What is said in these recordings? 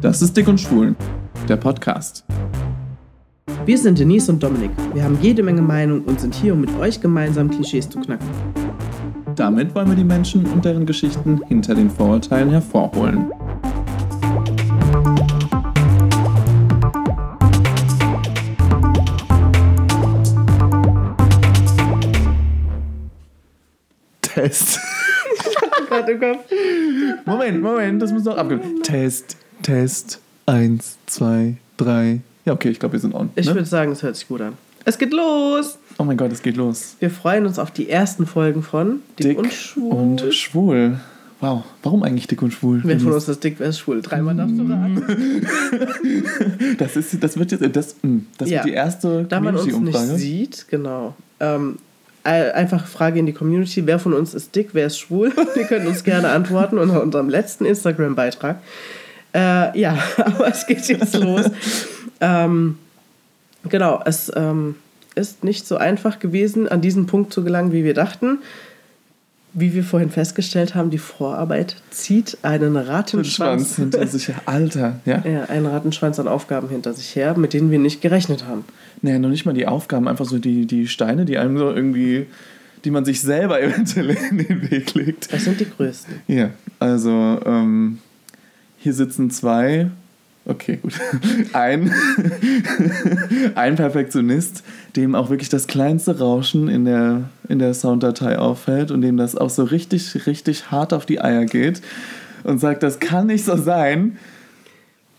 Das ist Dick und Schwul, der Podcast. Wir sind Denise und Dominik. Wir haben jede Menge Meinung und sind hier, um mit euch gemeinsam Klischees zu knacken. Damit wollen wir die Menschen und deren Geschichten hinter den Vorurteilen hervorholen. Test. Gerade im Kopf. Moment, Moment, das muss noch abgehen. Test, Test. Eins, zwei, drei. Ja, okay, ich glaube, wir sind on. Ich ne? würde sagen, es hört sich gut an. Es geht los! Oh mein Gott, es geht los. Wir freuen uns auf die ersten Folgen von Dick, und Schwul. und schwul. Wow, warum eigentlich dick und schwul? Wer von uns ist dick, wer ist schwul? Dreimal darfst du sagen. Das, ist, das wird jetzt das, mm, das Ja. wird die erste Da man uns nicht sieht, genau. Ähm, ein- einfach Frage in die Community: Wer von uns ist dick, wer ist schwul? Wir können uns gerne antworten unter unserem letzten Instagram-Beitrag. Äh, ja, aber es geht jetzt los. ähm, genau, es ähm, ist nicht so einfach gewesen, an diesen Punkt zu gelangen, wie wir dachten. Wie wir vorhin festgestellt haben, die Vorarbeit zieht einen Rattenschwanz, hinter sich her. Alter, ja. ja, einen Rattenschwanz an Aufgaben hinter sich her, mit denen wir nicht gerechnet haben. Nee, noch nicht mal die Aufgaben, einfach so die, die Steine, die einem so irgendwie, die man sich selber eventuell in den Weg legt. Das sind die größten. Ja, also ähm, hier sitzen zwei, okay, gut, ein, ein Perfektionist, dem auch wirklich das kleinste Rauschen in der, in der Sounddatei auffällt und dem das auch so richtig, richtig hart auf die Eier geht und sagt, das kann nicht so sein.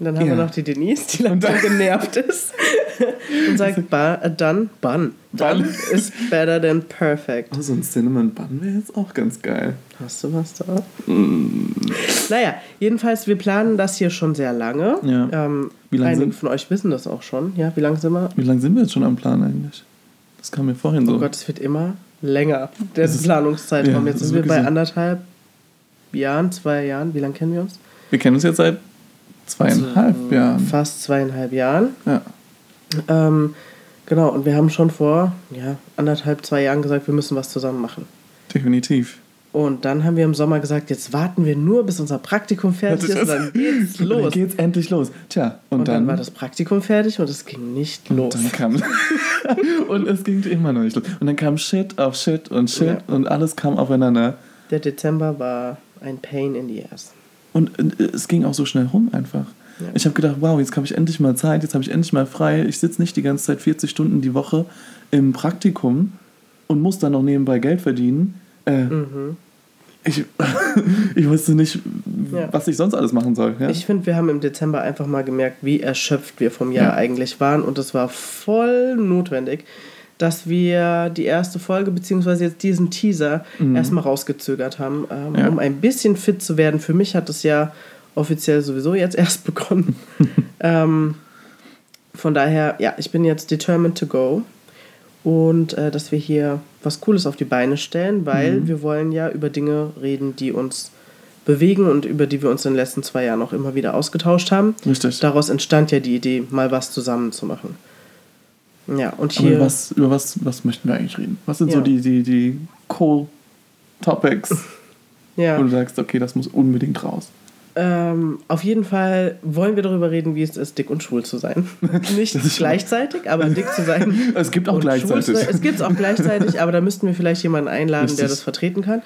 Und dann haben Ja. wir noch die Denise, die langsam genervt ist und sagt, ba, done, bun. Done Bun. is better than perfect. Oh, so ein Cinnamon Bun wäre jetzt auch ganz geil. Hast du was da? Naja, jedenfalls, wir planen das hier schon sehr lange. Ja. Ähm, Wie lange einige sind- von euch wissen das auch schon. Ja, wie lange sind wir? Wie lange sind wir jetzt schon am Plan eigentlich? Das kam mir vorhin so. Oh Gott, es wird immer länger, der Das ist- Planungszeitraum. ja, Jetzt sind wir bei so. anderthalb Jahren, zwei Jahren. Wie lange kennen wir uns? Wir kennen uns jetzt seit zweieinhalb So, Jahren. Fast zweieinhalb Jahren. Ja. Ähm, genau, und wir haben schon vor ja, anderthalb, zwei Jahren gesagt, wir müssen was zusammen machen. Definitiv. Und dann haben wir im Sommer gesagt, jetzt warten wir nur, bis unser Praktikum fertig ist und dann geht's Und Dann los. geht's endlich los. Tja, und, Und dann, dann, war das Praktikum fertig und es ging nicht und los. dann kam und es ging immer noch nicht los. Und dann kam Shit auf Shit und Shit Ja. und alles kam aufeinander. Der Dezember war ein Pain in the ass. Und äh, es ging auch so schnell rum einfach. Ja. Ich habe gedacht, wow, jetzt habe ich endlich mal Zeit, jetzt habe ich endlich mal frei. Ich sitze nicht die ganze Zeit 40 Stunden die Woche im Praktikum und muss dann noch nebenbei Geld verdienen. Äh, Mhm. ich, ich wusste nicht, Ja. was ich sonst alles machen soll. Ja? Ich finde, wir haben im Dezember einfach mal gemerkt, wie erschöpft wir vom Jahr Ja. eigentlich waren. Und es war voll notwendig, dass wir die erste Folge, beziehungsweise jetzt diesen Teaser, erstmal rausgezögert haben, ähm, Mhm. Ja. um ein bisschen fit zu werden. Für mich hat es ja offiziell sowieso jetzt erst begonnen. ähm, von daher, ja, ich bin jetzt determined to go. Und äh, dass wir hier was Cooles auf die Beine stellen, weil Mhm. wir wollen ja über Dinge reden, die uns bewegen und über die wir uns in den letzten zwei Jahren auch immer wieder ausgetauscht haben. Richtig. Daraus entstand ja die Idee, mal was zusammen zu machen. Ja, und Aber hier. über was, über was, was möchten wir eigentlich reden? Was sind so Ja. die, die, die Cool-Topics, ja, wo du sagst, okay, das muss unbedingt raus? Ähm, auf jeden Fall wollen wir darüber reden, wie es ist, dick und schwul zu sein. Nicht gleichzeitig, aber dick zu sein. Es gibt auch gleichzeitig. sein. Es gibt es auch gleichzeitig, aber da müssten wir vielleicht jemanden einladen, der Richtig. das vertreten kann.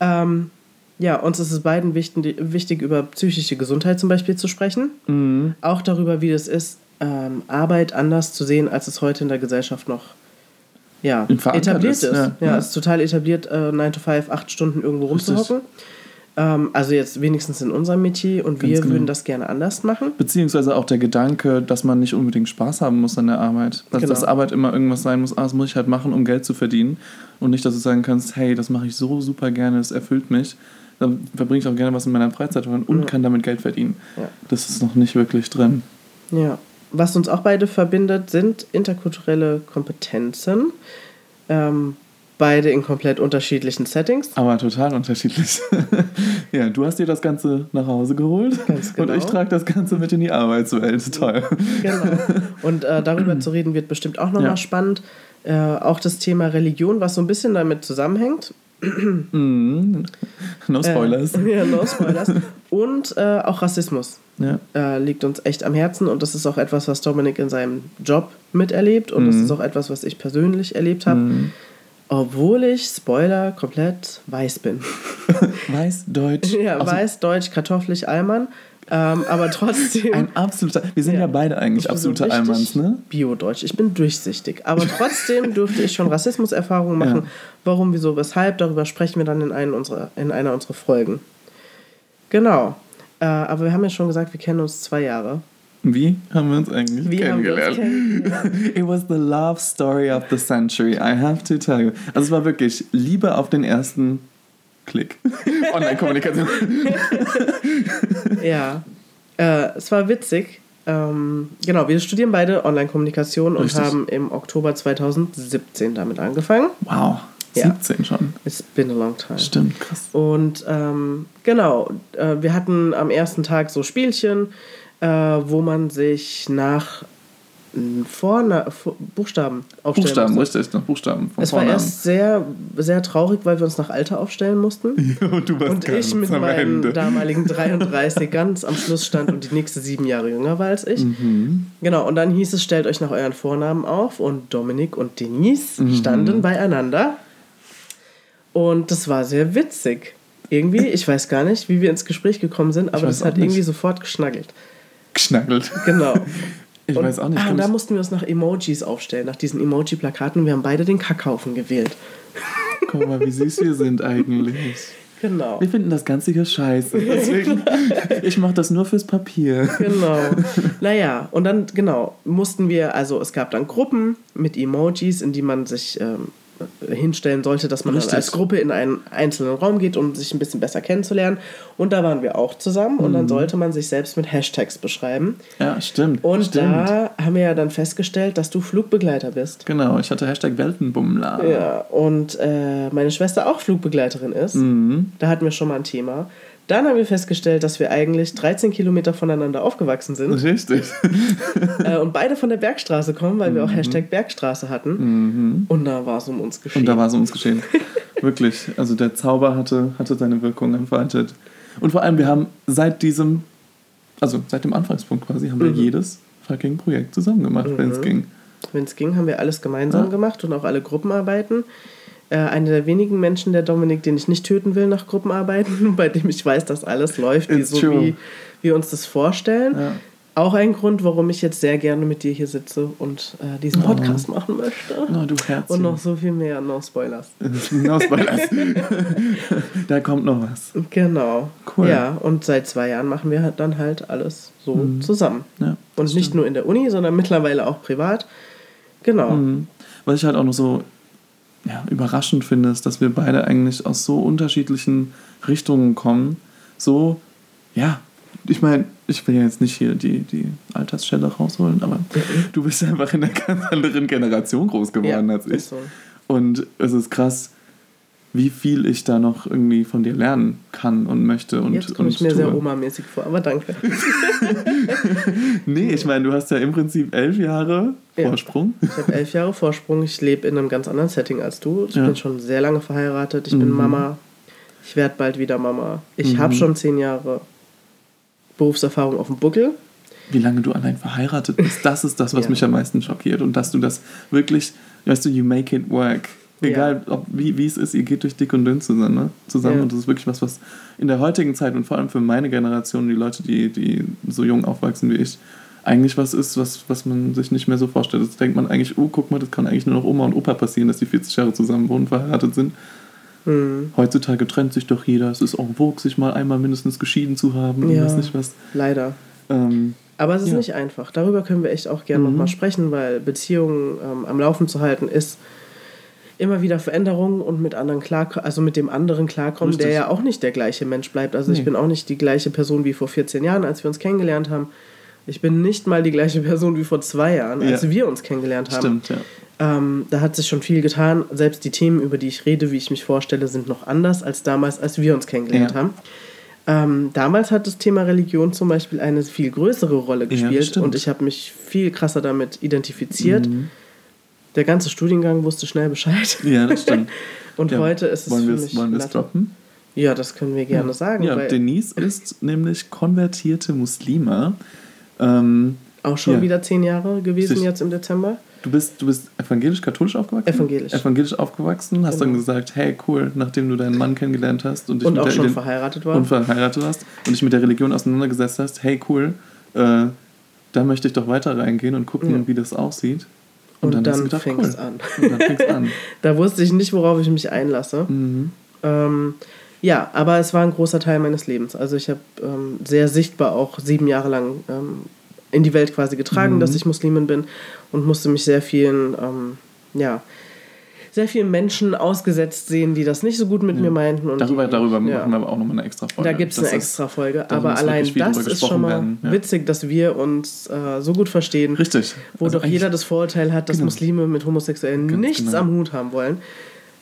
Ähm, ja, uns ist es beiden wichtig, wichtig, über psychische Gesundheit zum Beispiel zu sprechen. Mhm. Auch darüber, wie es ist, ähm, Arbeit anders zu sehen, als es heute in der Gesellschaft noch ja, etabliert ist, ist. ja. Ja, Ja. es ist total etabliert, äh, 9 to 5, 8 Stunden irgendwo Richtig. Ähm, also jetzt wenigstens in unserem Metier und Ganz wir genau. würden das gerne anders machen. Beziehungsweise auch der Gedanke, dass man nicht unbedingt Spaß haben muss an der Arbeit. Dass, Genau. dass Arbeit immer irgendwas sein muss, ah, das muss ich halt machen, um Geld zu verdienen. Und nicht, dass du sagen kannst, hey, das mache ich so super gerne, es erfüllt mich. Dann verbringe ich auch gerne was in meiner Freizeit und Ja. kann damit Geld verdienen. Ja. Das ist noch nicht wirklich drin. Ja. Was uns auch beide verbindet, sind interkulturelle Kompetenzen. Ähm, beide in komplett unterschiedlichen Settings. Aber total unterschiedlich. ja, du hast dir das Ganze nach Hause geholt genau. und ich trage das Ganze mit in die Arbeitswelt. Toll. Genau. Und äh, darüber zu reden wird bestimmt auch nochmal Ja. spannend. Äh, auch das Thema Religion, was so ein bisschen damit zusammenhängt. Mhm. No spoilers. Äh, ja, no spoilers. Und äh, auch Rassismus Ja. äh, liegt uns echt am Herzen und das ist auch etwas, was Dominik in seinem Job miterlebt und das ist auch etwas, was ich persönlich erlebt habe, obwohl ich, Spoiler, komplett weiß bin. Weiß, Deutsch. ja, Also weiß, deutsch, kartoffelig, Allmann, ähm, aber trotzdem... Ein absoluter. Wir sind ja, Ja. beide eigentlich so absolute richtig Allmanns, ne? Bio-Deutsch. Ich bin durchsichtig. Aber trotzdem durfte ich schon Rassismuserfahrungen machen. Ja. Warum, wieso, weshalb, darüber sprechen wir dann in, einen unserer, in einer unserer Folgen. Genau. Äh, aber wir haben ja schon gesagt, wir kennen uns zwei Jahre. Wie haben wir uns eigentlich Wie haben wir uns kennengelernt? It was the love story of the century, I have to tell you. Also es war wirklich Liebe auf den ersten Klick. Online-Kommunikation. Ja. Äh, es war witzig. Ähm, genau, wir studieren beide Online-Kommunikation und haben im Oktober 2017 damit angefangen. Wow, Ja. 17 schon. It's been a long time. Stimmt, krass. Und ähm, genau, äh, wir hatten am ersten Tag so Spielchen, äh, wo man sich nach Vorna Vor Buchstaben aufstellen Buchstaben, musste. richtig, noch Buchstaben vom Es war Vornamen. erst sehr, sehr traurig, weil wir uns nach Alter aufstellen mussten. und du warst Und ich mit Ende. damaligen 33 ganz am Schluss stand und die nächste sieben Jahre jünger war als ich. Mhm. Genau, und dann hieß es, stellt euch nach euren Vornamen auf und Dominik und Denise Mhm. standen beieinander. Und das war sehr witzig. Irgendwie, ich weiß gar nicht, wie wir ins Gespräch gekommen sind, aber das hat nicht. irgendwie sofort geschnackelt. Geschnackelt. Genau. Ich und, weiß auch nicht. Ah, und da mussten wir uns nach Emojis aufstellen, nach diesen Emoji-Plakaten. Wir haben beide den Kackhaufen gewählt. Guck mal, wie süß wir sind eigentlich. Genau. Wir finden das Ganze hier scheiße. Deswegen, ich mache das nur fürs Papier. Genau. Naja, und dann, genau, mussten wir, also es gab dann Gruppen mit Emojis, in die man sich ähm, hinstellen sollte, dass man als Gruppe in einen einzelnen Raum geht, um sich ein bisschen besser kennenzulernen. Und da waren wir auch zusammen und Mhm. dann sollte man sich selbst mit Hashtags beschreiben. Ja, stimmt. Und stimmt. da haben wir ja dann festgestellt, dass du Flugbegleiter bist. Genau, ich hatte Hashtag Weltenbummler. Ja, und äh, meine Schwester auch Flugbegleiterin ist. Mhm. Da hatten wir schon mal ein Thema. Dann haben wir festgestellt, dass wir eigentlich 13 Kilometer voneinander aufgewachsen sind. Richtig. äh, und beide von der Bergstraße kommen, weil wir auch Hashtag Bergstraße hatten. Und da war es um uns geschehen. Mhm. Und da war es uns geschehen. Wirklich. Also der Zauber hatte, hatte seine Wirkung entfaltet. Und vor allem, wir haben seit diesem, also seit dem Anfangspunkt quasi, haben wir Mhm. jedes fucking Projekt zusammen gemacht, wenn es ging. Wenn es ging, haben wir alles gemeinsam Ja. gemacht und auch alle Gruppenarbeiten. Äh, einer der wenigen Menschen, der Dominik, den ich nicht töten will nach Gruppenarbeiten, bei dem ich weiß, dass alles läuft, wie, so true. wie wir uns das vorstellen. Ja. Auch ein Grund, warum ich jetzt sehr gerne mit dir hier sitze und äh, diesen Podcast machen möchte. Oh, du Herz. Und noch so viel mehr, no Spoilers. No Spoilers. da kommt noch was. Genau. Cool. Ja, und seit zwei Jahren machen wir halt dann halt alles so zusammen. Ja, Und nicht nur in der Uni, sondern mittlerweile auch privat. Genau. Mhm. Was ich halt auch noch so ja, überraschend finde, ist, dass wir beide eigentlich aus so unterschiedlichen Richtungen kommen. So, ja, ich meine, ich will ja jetzt nicht hier die, die Altersstelle rausholen, aber du bist einfach in einer ganz anderen Generation groß geworden als ich. so. Und es ist krass, wie viel ich da noch irgendwie von dir lernen kann und möchte. Und, Jetzt komme ich mir tue. sehr Oma-mäßig vor, aber danke. Nee, ich meine, du hast ja im Prinzip elf Jahre Ja. Vorsprung. Ich habe elf Jahre Vorsprung. Ich lebe in einem ganz anderen Setting als du. Ich Ja. bin schon sehr lange verheiratet. Ich bin Mhm. Mama. Ich werde bald wieder Mama. Ich Mhm. habe schon zehn Jahre Berufserfahrung auf dem Buckel. wie lange du allein verheiratet bist, das ist das, was Ja. mich am meisten schockiert. Und dass du das wirklich, weißt du, you make it work. Egal, ob, wie, wie es ist, ihr geht durch dick und dünn zusammen. Ne? zusammen. Und das ist wirklich was, was in der heutigen Zeit und vor allem für meine Generation, die Leute, die, die so jung aufwachsen wie ich, eigentlich was ist, was, was man sich nicht mehr so vorstellt. Das denkt man eigentlich, oh, guck mal, das kann eigentlich nur noch Oma und Opa passieren, dass die 40 Jahre zusammen wohnen, verheiratet sind. Mhm. Heutzutage trennt sich doch jeder. Es ist auch vogue, sich mal einmal mindestens geschieden zu haben. Ja. Weiß nicht was. Leider. Ähm, Aber es ist Ja. nicht einfach. Darüber können wir echt auch gerne Mhm. nochmal sprechen, weil Beziehungen ähm, am Laufen zu halten ist immer wieder Veränderungen und mit anderen klar, also mit dem anderen klarkommen, der Richtig. ja auch nicht der gleiche Mensch bleibt. Also ich Nee. bin auch nicht die gleiche Person wie vor 14 Jahren, als wir uns kennengelernt haben. Ich bin nicht mal die gleiche Person wie vor zwei Jahren, als Ja. wir uns kennengelernt haben. stimmt, ja. Ähm, da hat sich schon viel getan. Selbst die Themen, über die ich rede, wie ich mich vorstelle, sind noch anders als damals, als wir uns kennengelernt Ja. haben. Ähm, damals hat das Thema Religion zum Beispiel eine viel größere Rolle Ja, gespielt stimmt. und ich habe mich viel krasser damit identifiziert. Mhm. Der ganze Studiengang wusste schnell Bescheid. Ja, das stimmt. Und Ja, heute ist es wollen für mich Wollen wir es droppen? Ja, das können wir gerne sagen. Ja, Denise ist nämlich konvertierte Muslima. Ähm, auch schon ja. wieder zehn Jahre gewesen Sich- jetzt im Dezember. Du bist, du bist evangelisch-katholisch aufgewachsen? Evangelisch. Evangelisch aufgewachsen, hast dann Genau. gesagt, hey, cool, nachdem du deinen Mann kennengelernt hast und dich Und mit auch der schon verheiratet war. und verheiratet hast und dich mit der Religion auseinandergesetzt hast, hey, cool, äh, da möchte ich doch weiter reingehen und gucken, Ja. wie das aussieht. Und, hast dann du gedacht, fing's cool. an. Und dann fing's an. Da wusste ich nicht, worauf ich mich einlasse. Mhm. Ähm, ja, aber es war ein großer Teil meines Lebens. Also ich habe ähm, sehr sichtbar auch sieben Jahre lang ähm, in die Welt quasi getragen, Mhm. dass ich Muslimin bin und musste mich sehr vielen, ähm, ja, sehr vielen Menschen ausgesetzt sehen, die das nicht so gut mit mir meinten. Und Darüber, die, darüber ja. machen wir aber auch nochmal eine extra Folge. Da gibt es eine extra Folge. Aber allein das ist schon mal werden, ja. witzig, dass wir uns äh, so gut verstehen. Richtig. Wo Also doch jeder das Vorurteil hat, dass Genau. Muslime mit Homosexuellen nichts genau. am Hut haben wollen.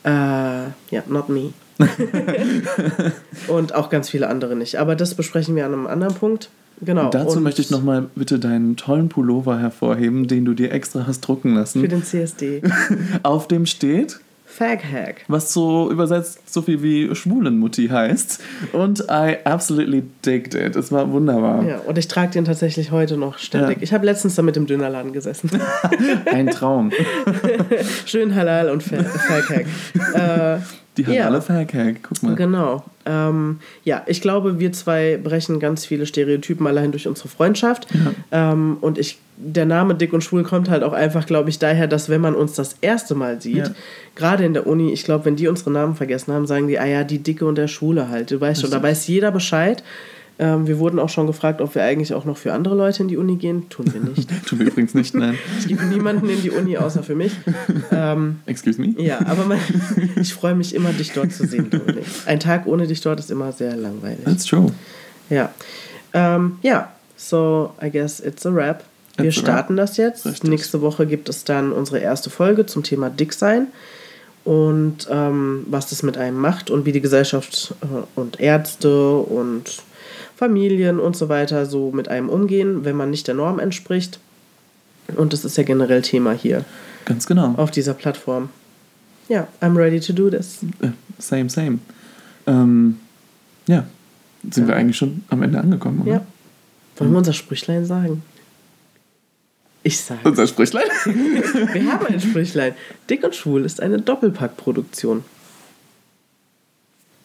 Äh, ja, not me. und auch ganz viele andere nicht. Aber das besprechen wir an einem anderen Punkt. Genau. Und dazu und möchte ich nochmal bitte deinen tollen Pullover hervorheben, den du dir extra hast drucken lassen. Für den CSD. Auf dem steht, Fag Hack. was so übersetzt so viel wie Schwulenmutti heißt. Und I absolutely digged it. Es war wunderbar. Ja, und ich trage den tatsächlich heute noch ständig. Ja. Ich habe letztens damit im Dönerladen gesessen. Ein Traum. Schön halal und Fa- Fag Hack. Äh, Die haben Ja. alle Faircake. Guck mal. Genau. Ähm, ja, ich glaube, wir zwei brechen ganz viele Stereotypen allein durch unsere Freundschaft. Ähm, und ich, der Name Dick und Schwul kommt halt auch einfach, glaube ich, daher, dass wenn man uns das erste Mal sieht, Ja. gerade in der Uni, ich glaube, wenn die unsere Namen vergessen haben, sagen die, ah ja, die Dicke und der Schwule halt. Du weißt schon, da weiß jeder Bescheid. Ähm, wir wurden auch schon gefragt, ob wir eigentlich auch noch für andere Leute in die Uni gehen. Tun wir nicht. Tun wir übrigens nicht, nein. Ich gebe niemanden in die Uni außer für mich. Ähm, Excuse me? ja, aber man, ich freue mich immer, dich dort zu sehen, Dominik. Ein Tag ohne dich dort ist immer sehr langweilig. That's true. Ja. Ähm, ja, so I guess it's a wrap. Wir It's a wrap. starten das jetzt. Richtig. Nächste Woche gibt es dann unsere erste Folge zum Thema Dicksein und ähm, was das mit einem macht und wie die Gesellschaft äh, und Ärzte und Familien und so weiter so mit einem umgehen, wenn man nicht der Norm entspricht. Und das ist ja generell Thema hier Ganz genau. auf dieser Plattform. Ja, I'm ready to do this. Äh, Same, same. Ähm, ja, sind wir Ja. eigentlich schon am Ende angekommen, oder? Ja. Wollen wir unser Sprüchlein sagen? Ich sage. Unser Sprüchlein? Wir haben ein Sprüchlein. Dick und Schwul ist eine Doppelpack-Produktion.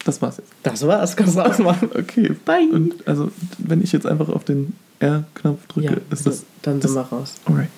Das war's jetzt. Das war's, kannst du ausmachen. Okay. Bye. Und also, wenn ich jetzt einfach auf den R-Knopf drücke, Ja, ist das. dann sind wir raus. Alright.